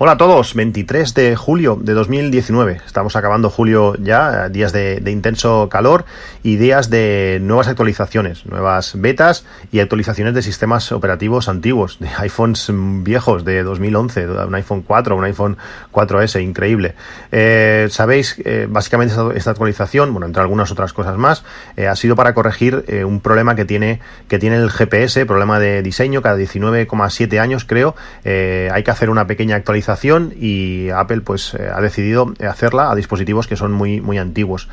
Hola a todos, 23 de julio de 2019. Estamos acabando julio ya, días de, intenso calor y días de nuevas actualizaciones, nuevas betas y actualizaciones de sistemas operativos antiguos, de iPhones viejos de 2011, un iPhone 4, un iPhone 4S, increíble. Eh, Sabéis, eh, básicamente esta, actualización, bueno, entre algunas otras cosas más, eh, ha sido para corregir eh, un problema que tiene, que tiene el GPS, problema de diseño, cada 19,7 años creo, hay que hacer una pequeña actualización y Apple pues eh, ha decidido hacerla a dispositivos que son muy, muy antiguos.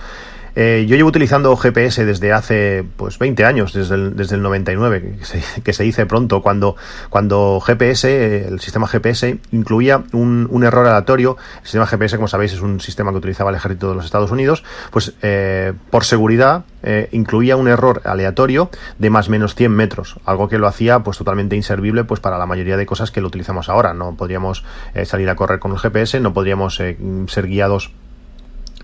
Eh, yo llevo utilizando GPS desde hace pues 20 años, desde el, desde el 99, que se, dice pronto, cuando, cuando GPS, el sistema GPS, incluía un, un, error aleatorio. El sistema GPS, como sabéis, es un sistema que utilizaba el ejército de los Estados Unidos, pues eh, por seguridad eh, incluía un error aleatorio de más o menos 100 metros, algo que lo hacía pues totalmente inservible pues para la mayoría de cosas que lo utilizamos ahora. No podríamos salir a correr con el GPS, no podríamos ser guiados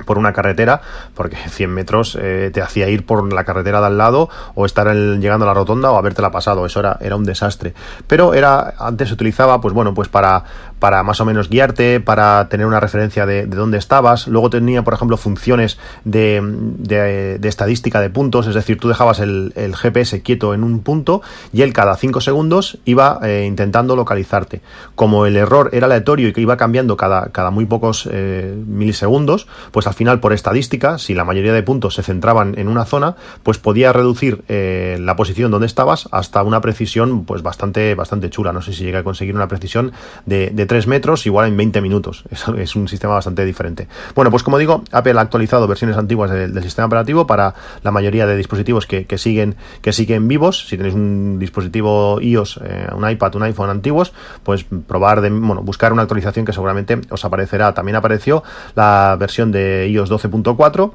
por una carretera, porque 100 metros eh, te hacía ir por la carretera de al lado o estar llegando a la rotonda o habértela pasado, eso era, era un desastre. Pero era, antes se utilizaba, pues bueno, pues para, para más o menos guiarte, para tener una referencia de, de dónde estabas. Luego tenía, por ejemplo, funciones de, estadística de puntos, es decir, tú dejabas el, GPS quieto en un punto y él cada 5 segundos iba eh, intentando localizarte. Como el error era aleatorio y que iba cambiando cada, cada muy pocos eh, milisegundos, pues al final por estadística, si la mayoría de puntos se centraban en una zona, pues podía reducir eh, la posición donde estabas hasta una precisión pues bastante, bastante chula. No sé si llega a conseguir una precisión de 3 metros igual en 20 minutos. Es, es, un sistema bastante diferente. Bueno, pues como digo, Apple ha actualizado versiones antiguas del, sistema operativo para la mayoría de dispositivos que, que, siguen, que siguen vivos. Si tenéis un dispositivo iOS, eh, un iPad, un iPhone antiguos, pues probar de, bueno, buscar una actualización que seguramente os aparecerá. También apareció la versión de iOS 12.4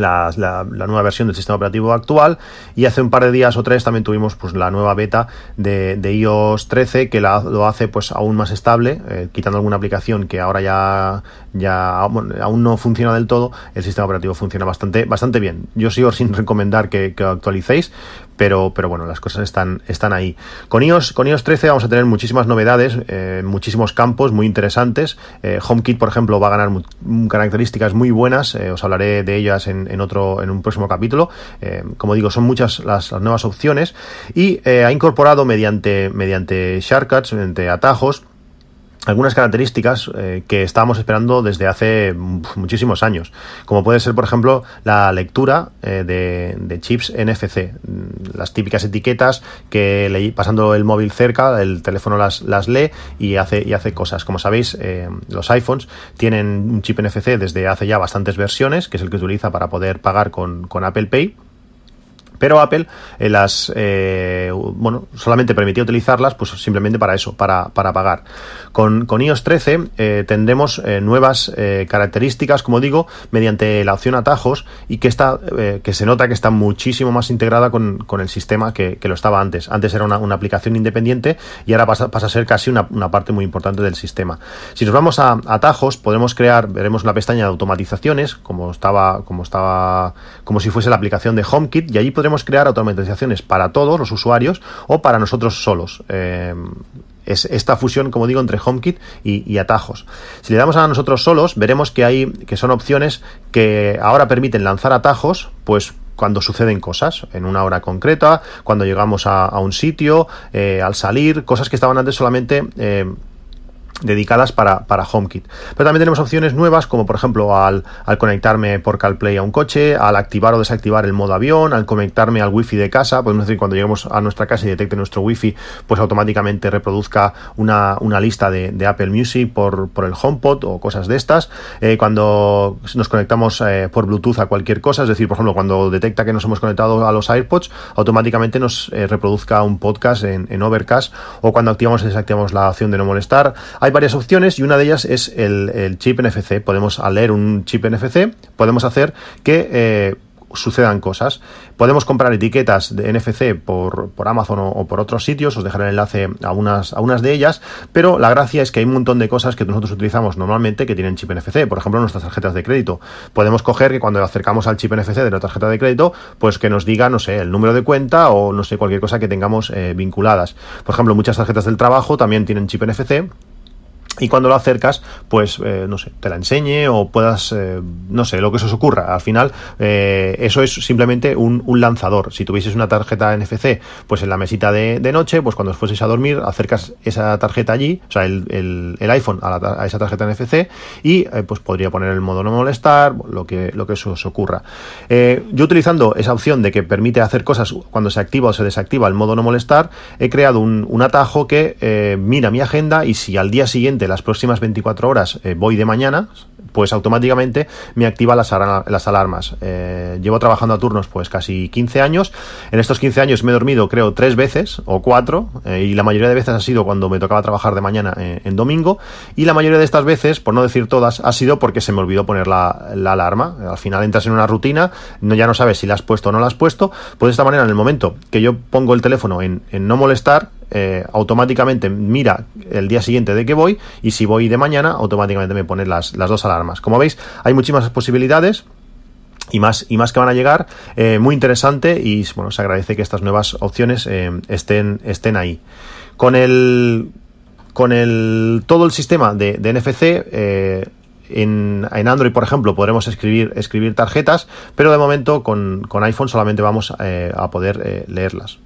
la, nueva versión del sistema operativo actual y hace un par de días o tres también tuvimos pues la nueva beta de, de iOS 13 que la, lo hace pues aún más estable eh, quitando alguna aplicación que ahora ya ya bueno, aún no funciona del todo el sistema operativo funciona bastante bastante bien yo sigo sin recomendar que, que actualicéis pero, pero bueno, las cosas están, están ahí. Con iOS, con iOS 13 vamos a tener muchísimas novedades, eh, muchísimos campos muy interesantes. Eh, HomeKit, por ejemplo, va a ganar características muy buenas, eh, os hablaré de ellas en, en, otro, en un próximo capítulo. Eh, como digo, son muchas las, nuevas opciones y eh, ha incorporado mediante, mediante shortcuts, mediante atajos, algunas características eh, que estábamos esperando desde hace muchísimos años, como puede ser, por ejemplo, la lectura eh, de, de, chips NFC, las típicas etiquetas que le, pasando el móvil cerca, el teléfono las, las lee y hace, y hace cosas. Como sabéis, eh, los iPhones tienen un chip NFC desde hace ya bastantes versiones, que es el que utiliza para poder pagar con, con Apple Pay pero Apple eh, las eh, bueno solamente permitía utilizarlas pues simplemente para eso para, para pagar. Con, con iOS 13 eh, tendremos nuevas características como digo mediante la opción atajos y que está que se nota que está muchísimo más integrada con, con el sistema que, lo estaba antes. Antes era una, una, aplicación independiente y ahora pasa, pasa a ser casi una, una, parte muy importante del sistema. Si nos vamos a atajos podemos crear veremos una pestaña de automatizaciones como estaba como estaba como si fuese la aplicación de HomeKit y allí podremos crear automatizaciones para todos los usuarios o para nosotros solos. Eh, es esta fusión, como digo, entre HomeKit y, y, atajos. Si le damos a nosotros solos, veremos que hay que son opciones que ahora permiten lanzar atajos, pues cuando suceden cosas, en una hora concreta, cuando llegamos a, a un sitio, eh, al salir, cosas que estaban antes solamente eh, dedicadas para, para HomeKit. Pero también tenemos opciones nuevas, como por ejemplo al, al, conectarme por CarPlay a un coche, al activar o desactivar el modo avión, al conectarme al wifi de casa, podemos decir cuando lleguemos a nuestra casa y detecte nuestro wifi, pues automáticamente reproduzca una, una lista de, Apple Music por, por el HomePod o cosas de estas. Eh, cuando nos conectamos eh, por Bluetooth a cualquier cosa, es decir, por ejemplo, cuando detecta que nos hemos conectado a los AirPods, automáticamente nos eh, reproduzca un podcast en, en Overcast o cuando activamos y desactivamos la opción de no molestar. Hay hay varias opciones y una de ellas es el, chip NFC. Podemos, al leer un chip NFC, podemos hacer que eh, sucedan cosas. Podemos comprar etiquetas de NFC por, por Amazon o, por otros sitios, os dejaré el enlace a unas, a unas de ellas, pero la gracia es que hay un montón de cosas que nosotros utilizamos normalmente que tienen chip NFC, por ejemplo nuestras tarjetas de crédito. Podemos coger que cuando acercamos al chip NFC de la tarjeta de crédito, pues que nos diga, no sé, el número de cuenta o no sé, cualquier cosa que tengamos eh, vinculadas. Por ejemplo, muchas tarjetas del trabajo también tienen chip NFC y cuando lo acercas, pues, eh, no sé, te la enseñe o puedas, eh, no sé, lo que se os ocurra. Al final, eh, eso es simplemente un, lanzador. Si tuvieses una tarjeta NFC, pues en la mesita de, noche, pues cuando os fueseis a dormir, acercas esa tarjeta allí, o sea, el, el, iPhone a, esa tarjeta NFC y pues podría poner el modo no molestar, lo que, lo que se os ocurra. yo utilizando esa opción de que permite hacer cosas cuando se activa o se desactiva el modo no molestar, he creado un, un atajo que mira mi agenda y si al día siguiente las próximas 24 horas eh, voy de mañana, pues automáticamente me activa las, las alarmas. Eh, llevo trabajando a turnos pues casi 15 años. En estos 15 años me he dormido creo tres veces o cuatro eh, y la mayoría de veces ha sido cuando me tocaba trabajar de mañana en domingo y la mayoría de estas veces, por no decir todas, ha sido porque se me olvidó poner la, alarma. Al final entras en una rutina, no, ya no sabes si la has puesto o no la has puesto. Pues de esta manera, en el momento que yo pongo el teléfono en, en no molestar, eh, automáticamente mira el día siguiente de que voy y si voy de mañana, automáticamente me pone las, las dos alarmas. Como veis, hay muchísimas posibilidades y más y más que van a llegar eh, muy interesante y bueno se agradece que estas nuevas opciones eh, estén estén ahí con el con el todo el sistema de, NFC en, en, Android, por ejemplo, podremos escribir, escribir tarjetas, pero de momento con, con iPhone solamente vamos a poder leerlas.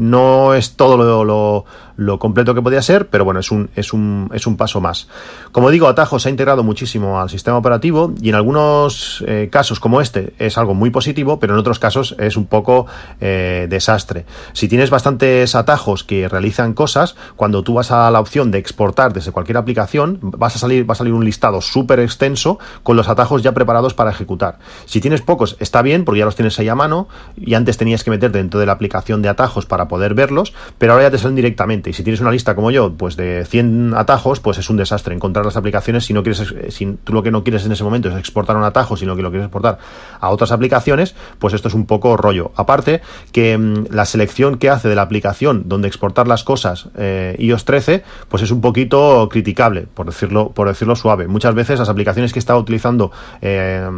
No es todo lo, completo que podía ser, pero bueno, es un, es un, es un paso más. Como digo, Atajo se ha integrado muchísimo al sistema operativo y en algunos eh, casos como este es algo muy positivo, pero en otros casos es un poco eh, desastre. Si tienes bastantes atajos que realizan cosas, cuando tú vas a la opción de exportar desde cualquier aplicación, vas a salir, va a salir un listado súper extenso con los atajos ya preparados para ejecutar. Si tienes pocos, está bien, porque ya los tienes ahí a mano y antes tenías que meter dentro de la aplicación de atajos para poder verlos, pero ahora ya te salen directamente y si tienes una lista como yo, pues de 100 atajos, pues es un desastre encontrar las aplicaciones si no quieres, eh, si tú lo que no quieres en ese momento es exportar un atajo, sino que lo quieres exportar a otras aplicaciones, pues esto es un poco rollo. Aparte que mm, la selección que hace de la aplicación donde exportar las cosas eh, iOS 13, pues es un poquito criticable, por decirlo, por decirlo suave. Muchas veces las aplicaciones que estaba utilizando eh,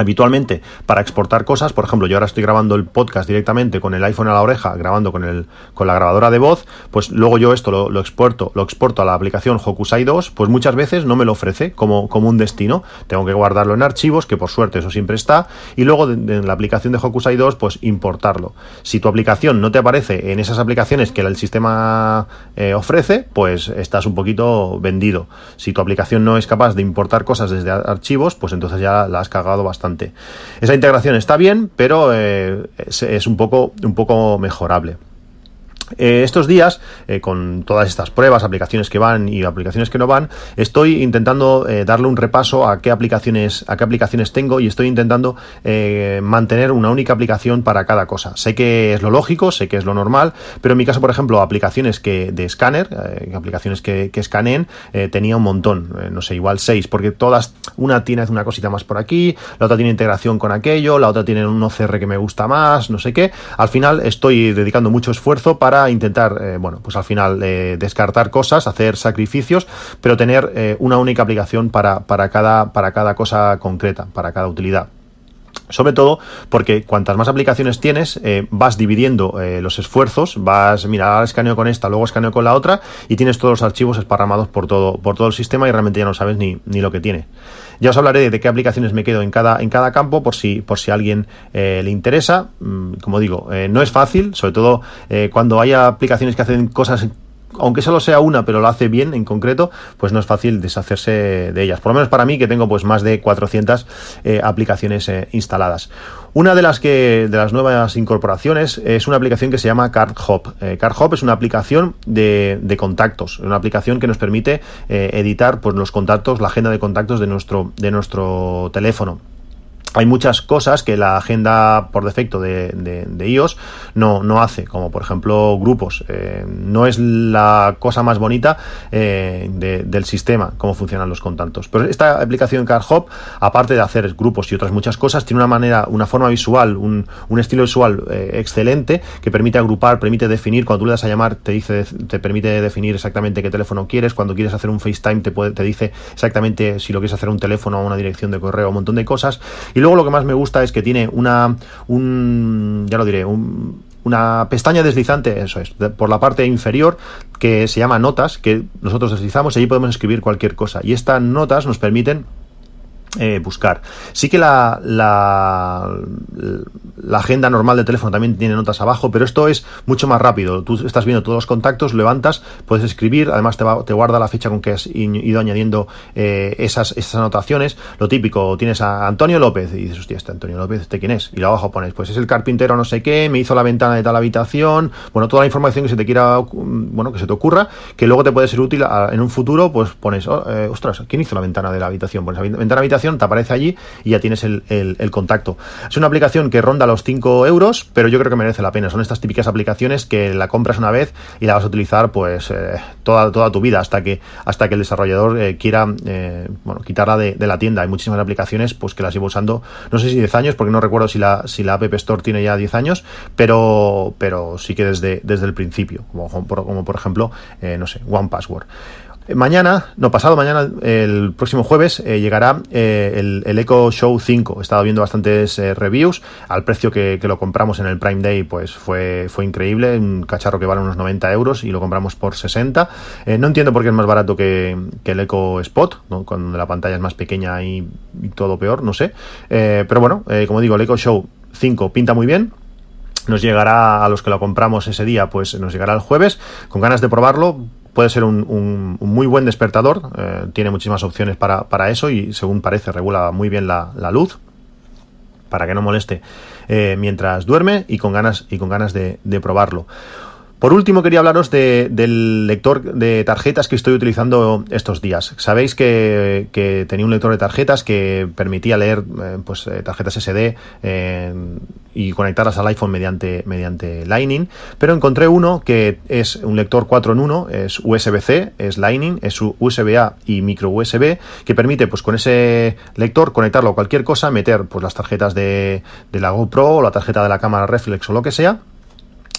habitualmente para exportar cosas, por ejemplo, yo ahora estoy grabando el podcast directamente con el iPhone a la oreja, grabando con el con la grabadora de voz, pues luego yo esto lo, exporto, lo exporto a la aplicación Hokusai 2, pues muchas veces no me lo ofrece como, como un destino, tengo que guardarlo en archivos, que por suerte eso siempre está, y luego en la aplicación de Hokusai 2, pues importarlo. Si tu aplicación no te aparece en esas aplicaciones que el sistema eh, ofrece, pues estás un poquito vendido. Si tu aplicación no es capaz de importar cosas desde archivos, pues entonces ya la has cagado bastante esa integración está bien, pero eh, es, un, poco, un poco mejorable. Eh, estos días, eh, con todas estas pruebas, aplicaciones que van y aplicaciones que no van, estoy intentando eh, darle un repaso a qué aplicaciones, a qué aplicaciones tengo y estoy intentando mantener una única aplicación para cada cosa. Sé que es lo lógico, sé que es lo normal, pero en mi caso, por ejemplo, aplicaciones que de escáner, aplicaciones que, que escaneen, tenía un montón, no sé, igual seis, porque todas, una tiene una cosita más por aquí, la otra tiene integración con aquello, la otra tiene un OCR que me gusta más, no sé qué. Al final estoy dedicando mucho esfuerzo para intentar, eh, bueno, pues al final eh, descartar cosas, hacer sacrificios, pero tener eh, una única aplicación para, para, cada, para cada cosa concreta, para cada utilidad. Sobre todo porque cuantas más aplicaciones tienes, vas dividiendo los esfuerzos, vas, mira, ahora escaneo con esta, luego escaneo con la otra, y tienes todos los archivos esparramados por todo, por todo el sistema y realmente ya no sabes ni, ni lo que tiene. Ya os hablaré de qué aplicaciones me quedo en cada, en cada campo por si, por si a alguien eh, le interesa. Mm, como digo, eh, no es fácil, sobre todo eh, cuando haya aplicaciones que hacen cosas aunque solo sea una, pero lo hace bien en concreto, pues no es fácil deshacerse de ellas. Por lo menos para mí, que tengo pues más de 400 aplicaciones instaladas. Una de las que de las nuevas incorporaciones es una aplicación que se llama CardHop. Eh, CardHop es una aplicación de, de, contactos, una aplicación que nos permite eh, editar pues, los contactos, la agenda de contactos de nuestro, de nuestro teléfono. Hay muchas cosas que la agenda por defecto de, de, iOS no, no, hace, como por ejemplo grupos. Eh, no es la cosa más bonita eh, del sistema, cómo funcionan los contactos. Pero esta aplicación CardHop, aparte de hacer grupos y otras muchas cosas, tiene una manera, una forma visual, un, un estilo visual eh, excelente que permite agrupar, permite definir. Cuando tú le das a llamar, te dice, te permite definir exactamente qué teléfono quieres. Cuando quieres hacer un FaceTime, te, puede, te dice exactamente si lo quieres hacer un teléfono o una dirección de correo, un montón de cosas. Luego lo que más me gusta es que tiene una, un, ya lo diré, una pestaña deslizante, eso es, por la parte inferior, que se llama notas, que nosotros deslizamos y allí podemos escribir cualquier cosa. Y estas notas nos permiten eh, buscar. Sí que la, la, agenda normal del teléfono también tiene notas abajo, pero esto es mucho más rápido. Tú estás viendo todos los contactos, levantas, puedes escribir, además te, te guarda la fecha con que has ido añadiendo eh, esas, esas anotaciones. Lo típico, tienes a Antonio López y dices, hostia, este Antonio López, ¿este quién es? Y abajo pones, pues es el carpintero no sé qué, me hizo la ventana de tal habitación, bueno, toda la información que se te quiera, bueno, que se te ocurra, que luego te puede ser útil en un futuro, pues pones, oh, eh, ostras, ¿quién hizo la ventana de la habitación? Pones ventana de te aparece allí y ya tienes el, contacto. Es una aplicación que ronda los 5 euros, pero yo creo que merece la pena. Son estas típicas aplicaciones que la compras una vez y la vas a utilizar pues eh, toda, toda tu vida hasta que, hasta que el desarrollador eh, quiera eh, bueno, quitarla de, la tienda. Hay muchísimas aplicaciones pues que las llevo usando, no sé si 10 años, porque no recuerdo si la, si la App Store tiene ya 10 años, pero, pero sí que desde, desde el principio, como, como por ejemplo, no sé, One Password. Mañana, no pasado mañana, el próximo jueves, eh, llegará eh, el, el, Echo Show 5. He estado viendo bastantes eh, reviews. Al precio que, lo compramos en el Prime Day, pues fue, fue increíble. Un cacharro que vale unos 90 euros y lo compramos por 60. no entiendo por qué es más barato que, el Echo Spot, ¿no? cuando la pantalla es más pequeña y, y todo peor, no sé. pero bueno, como digo, el Echo Show 5 pinta muy bien nos llegará a los que lo compramos ese día, pues nos llegará el jueves, con ganas de probarlo, puede ser un, muy buen despertador, eh, tiene muchísimas opciones para, eso y según parece regula muy bien la, luz para que no moleste eh, mientras duerme y con ganas y con ganas de, de probarlo. Por último, quería hablaros del lector de tarjetas que estoy utilizando estos días. Sabéis que, tenía un lector de tarjetas que permitía leer eh, pues, eh, tarjetas SD eh, y conectarlas al iPhone mediante, mediante Lightning, pero encontré uno que es un lector 4 en 1, es USB-C, es Lightning, es USB-A y micro USB, que permite pues con ese lector conectarlo a cualquier cosa, meter pues las tarjetas de, de la GoPro o la tarjeta de la cámara reflex o lo que sea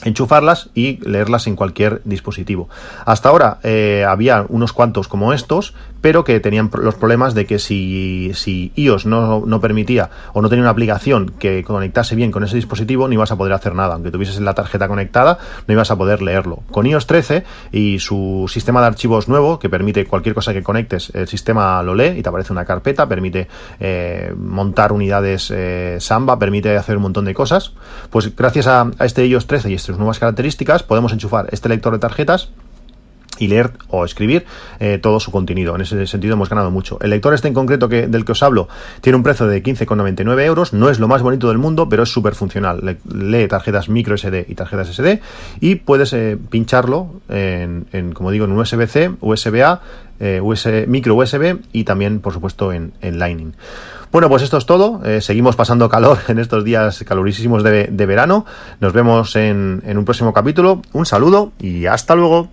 enchufarlas y leerlas en cualquier dispositivo. Hasta ahora eh, había unos cuantos como estos, pero que tenían los problemas de que si, si iOS no, no, permitía o no tenía una aplicación que conectase bien con ese dispositivo, no ibas a poder hacer nada. Aunque tuvieses la tarjeta conectada, no ibas a poder leerlo. Con iOS 13 y su sistema de archivos nuevo, que permite cualquier cosa que conectes, el sistema lo lee y te aparece una carpeta, permite eh, montar unidades eh, Samba, permite hacer un montón de cosas. Pues gracias a, este iOS 13 y estas nuevas características, podemos enchufar este lector de tarjetas y leer o escribir eh, todo su contenido. En ese sentido hemos ganado mucho. El lector este en concreto que, del que os hablo tiene un precio de 15,99 euros. No es lo más bonito del mundo, pero es súper funcional. lee tarjetas micro SD y tarjetas SD y puedes eh, pincharlo en, como digo, en USB-C, USB-A, eh, micro USB y también, por supuesto, en, Lightning. Bueno, pues esto es todo. seguimos pasando calor en estos días calurísimos de, verano. Nos vemos en un próximo capítulo. Un saludo y hasta luego.